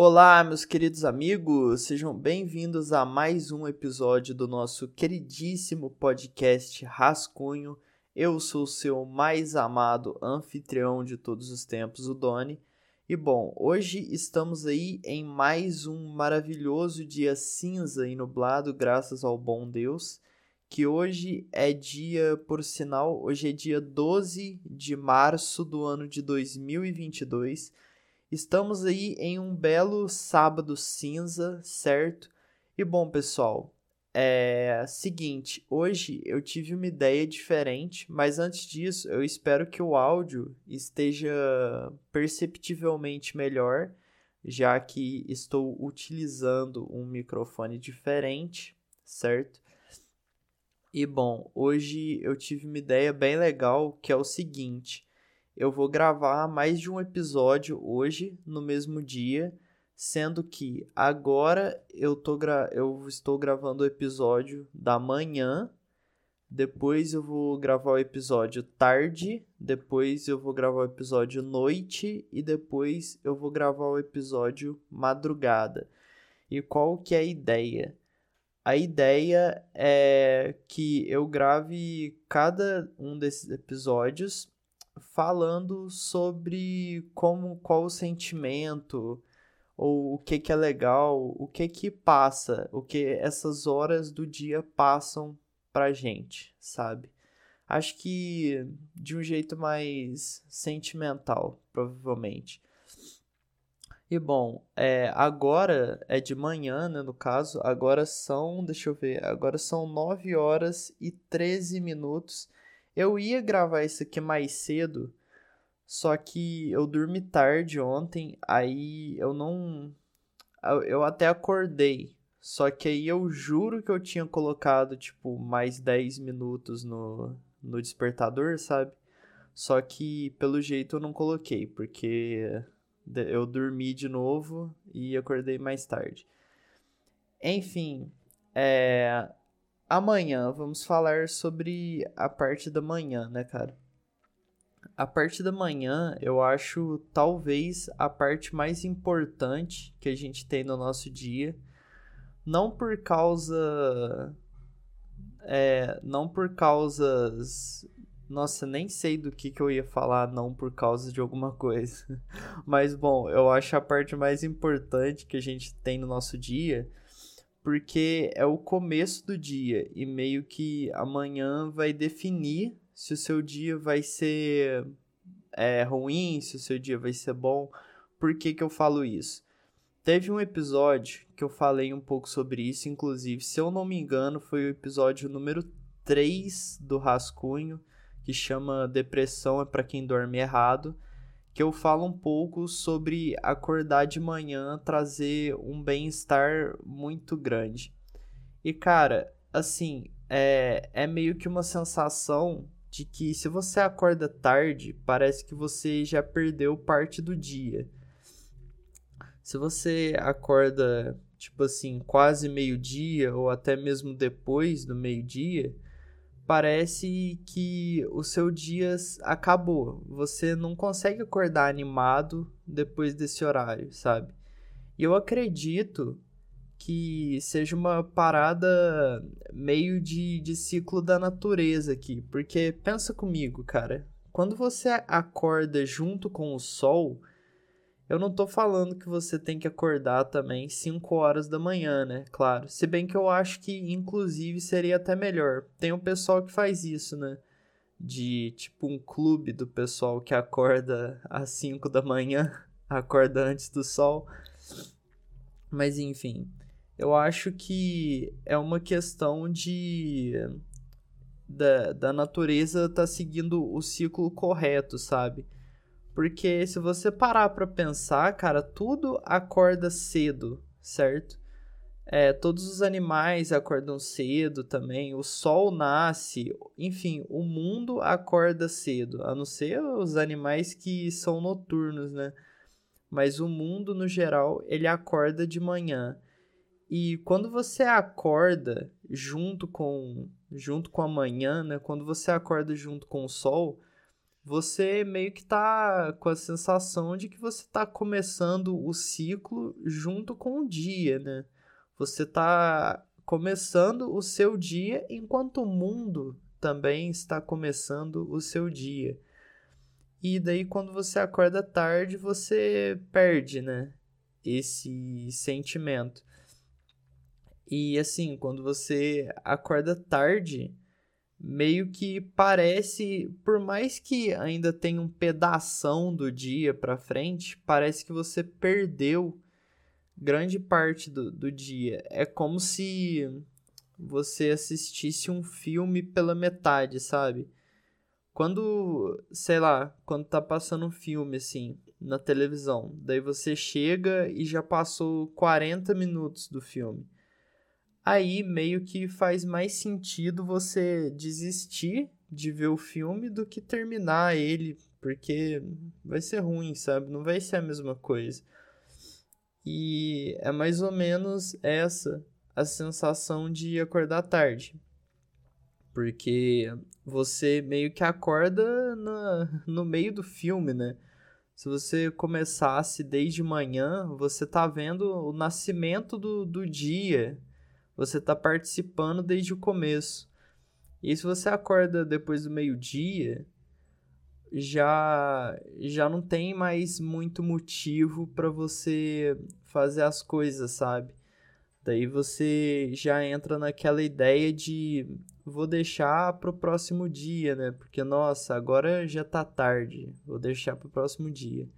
Olá, meus queridos amigos, sejam bem-vindos a mais um episódio do nosso queridíssimo podcast Rascunho. Eu sou o seu mais amado anfitrião de todos os tempos, o Doni. E bom, hoje estamos aí em mais um maravilhoso dia cinza e nublado, graças ao bom Deus. Que hoje é dia, por sinal, hoje é dia 12 de março do ano de 2022 Estamos aí em um belo sábado cinza, certo? E bom, pessoal, é seguinte, hoje eu tive uma ideia diferente, mas antes disso, eu espero que o áudio esteja perceptivelmente melhor, já que estou utilizando um microfone diferente, certo? E bom, hoje eu tive uma ideia bem legal, que é o seguinte, eu vou gravar mais de um episódio hoje, no mesmo dia, sendo que agora eu, tô gra eu estou gravando o episódio da manhã, depois eu vou gravar o episódio tarde, depois eu vou gravar o episódio noite e depois eu vou gravar o episódio madrugada. E qual que é a ideia? A ideia é que eu grave cada um desses episódios falando sobre como qual o sentimento ou o que que é legal, o que que passa, o que essas horas do dia passam pra gente, sabe? Acho que de um jeito mais sentimental, provavelmente. E bom, é, agora é de manhã, né, no caso, agora são, deixa eu ver, agora são 9 horas e 13 minutos eu ia gravar isso aqui mais cedo, só que eu dormi tarde ontem, aí eu não. Eu até acordei. Só que aí eu juro que eu tinha colocado, tipo, mais 10 minutos no, no despertador, sabe? Só que pelo jeito eu não coloquei, porque eu dormi de novo e acordei mais tarde. Enfim, é, Amanhã vamos falar sobre a parte da manhã, né, cara? A parte da manhã eu acho talvez a parte mais importante que a gente tem no nosso dia. Não por causa. É, não por causas. Nossa, nem sei do que, que eu ia falar, não por causa de alguma coisa. Mas bom, eu acho a parte mais importante que a gente tem no nosso dia porque é o começo do dia e meio que amanhã vai definir se o seu dia vai ser é, ruim, se o seu dia vai ser bom. Por que, que eu falo isso? Teve um episódio que eu falei um pouco sobre isso, inclusive, se eu não me engano, foi o episódio número 3 do Rascunho, que chama Depressão é para quem dorme errado que eu falo um pouco sobre acordar de manhã trazer um bem-estar muito grande. E cara, assim, é, é meio que uma sensação de que se você acorda tarde, parece que você já perdeu parte do dia. Se você acorda, tipo assim, quase meio-dia ou até mesmo depois do meio-dia, parece que o seu dia acabou. Você não consegue acordar animado depois desse horário, sabe? E eu acredito que seja uma parada meio de, de ciclo da natureza aqui. Porque pensa comigo, cara. Quando você acorda junto com o sol, eu não tô falando que você tem que acordar também 5 horas da manhã, né? Claro. Se bem que eu acho que, inclusive, seria até melhor. Tem um pessoal que faz isso, né? De tipo um clube do pessoal que acorda às 5 da manhã, acorda antes do sol. Mas enfim, eu acho que é uma questão de. Da, da natureza tá seguindo o ciclo correto, sabe? Porque se você parar para pensar, cara, tudo acorda cedo, certo? É, todos os animais acordam cedo também, o sol nasce, enfim, o mundo acorda cedo, a não ser os animais que são noturnos, né? Mas o mundo no geral, ele acorda de manhã. E quando você acorda junto com junto com a manhã, né? Quando você acorda junto com o sol, você meio que tá com a sensação de que você tá começando o ciclo junto com o dia, né? Você tá começando o seu dia enquanto o mundo também está começando o seu dia. E daí quando você acorda tarde, você perde, né? Esse sentimento. E assim, quando você acorda tarde, meio que parece, por mais que ainda tenha um pedação do dia para frente, parece que você perdeu grande parte do, do dia. É como se você assistisse um filme pela metade, sabe? Quando, sei lá, quando tá passando um filme assim na televisão, daí você chega e já passou 40 minutos do filme. Aí meio que faz mais sentido você desistir de ver o filme do que terminar ele, porque vai ser ruim, sabe? Não vai ser a mesma coisa. E é mais ou menos essa a sensação de acordar tarde. Porque você meio que acorda na, no meio do filme, né? Se você começasse desde manhã, você tá vendo o nascimento do, do dia. Você tá participando desde o começo. E se você acorda depois do meio-dia, já já não tem mais muito motivo para você fazer as coisas, sabe? Daí você já entra naquela ideia de vou deixar pro próximo dia, né? Porque nossa, agora já tá tarde, vou deixar pro próximo dia.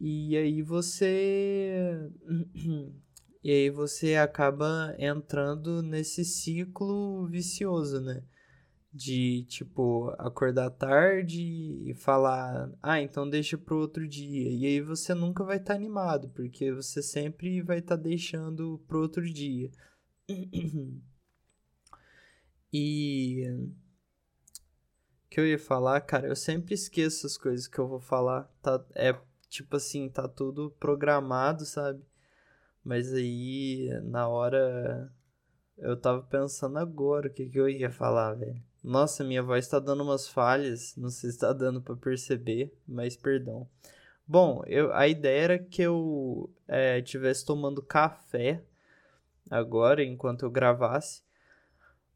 E aí você e aí você acaba entrando nesse ciclo vicioso, né? de tipo acordar tarde e falar, ah, então deixa pro outro dia. E aí você nunca vai estar tá animado, porque você sempre vai estar tá deixando pro outro dia. e que eu ia falar, cara, eu sempre esqueço as coisas que eu vou falar. Tá, é tipo assim, tá tudo programado, sabe? Mas aí na hora eu tava pensando agora o que, que eu ia falar, velho. Nossa, minha voz está dando umas falhas, não sei se está dando para perceber, mas perdão. Bom, eu, a ideia era que eu é, tomando café agora, enquanto eu gravasse.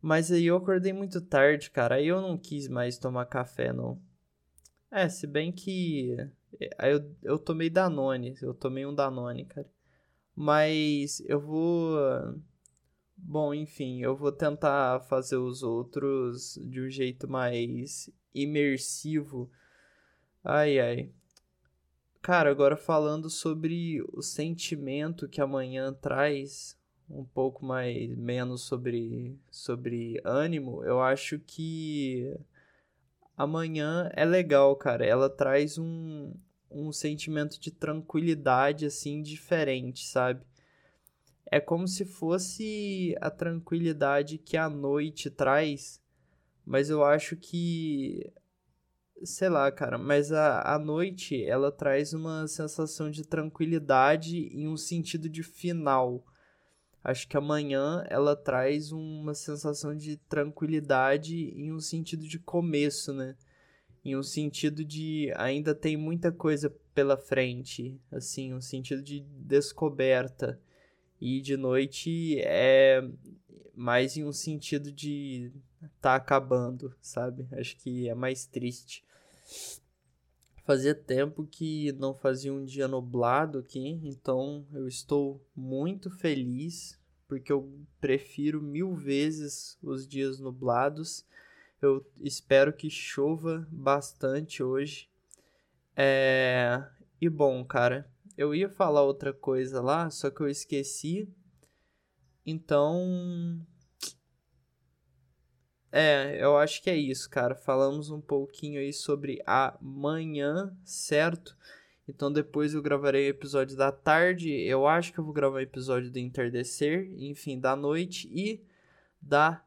Mas aí eu acordei muito tarde, cara. Aí eu não quis mais tomar café, não. É, se bem que. Aí eu, eu tomei Danone. Eu tomei um Danone, cara. Mas eu vou Bom, enfim, eu vou tentar fazer os outros de um jeito mais imersivo. Ai, ai. Cara, agora falando sobre o sentimento que amanhã traz, um pouco mais menos sobre sobre ânimo, eu acho que amanhã é legal, cara. Ela traz um um sentimento de tranquilidade assim diferente, sabe? é como se fosse a tranquilidade que a noite traz, mas eu acho que sei lá, cara, mas a, a noite ela traz uma sensação de tranquilidade em um sentido de final. Acho que amanhã ela traz uma sensação de tranquilidade em um sentido de começo, né? Em um sentido de ainda tem muita coisa pela frente, assim, um sentido de descoberta. E de noite é mais em um sentido de tá acabando, sabe? Acho que é mais triste. Fazia tempo que não fazia um dia nublado aqui, então eu estou muito feliz porque eu prefiro mil vezes os dias nublados. Eu espero que chova bastante hoje. É... E bom, cara, eu ia falar outra coisa lá, só que eu esqueci. Então. É, eu acho que é isso, cara. Falamos um pouquinho aí sobre amanhã, certo? Então depois eu gravarei o episódio da tarde. Eu acho que eu vou gravar o episódio do entardecer, enfim, da noite e da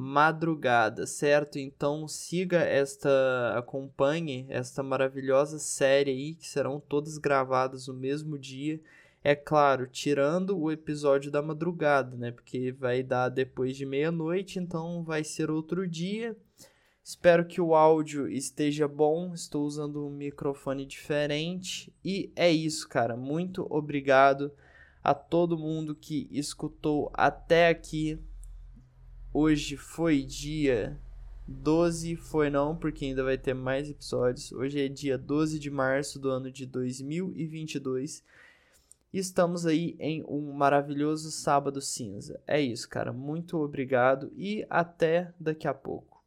madrugada, certo? Então siga esta, acompanhe esta maravilhosa série aí, que serão todas gravadas no mesmo dia. É claro, tirando o episódio da madrugada, né? Porque vai dar depois de meia-noite, então vai ser outro dia. Espero que o áudio esteja bom. Estou usando um microfone diferente. E é isso, cara. Muito obrigado a todo mundo que escutou até aqui. Hoje foi dia 12, foi não, porque ainda vai ter mais episódios. Hoje é dia 12 de março do ano de 2022. Estamos aí em um maravilhoso sábado cinza. É isso, cara. Muito obrigado e até daqui a pouco.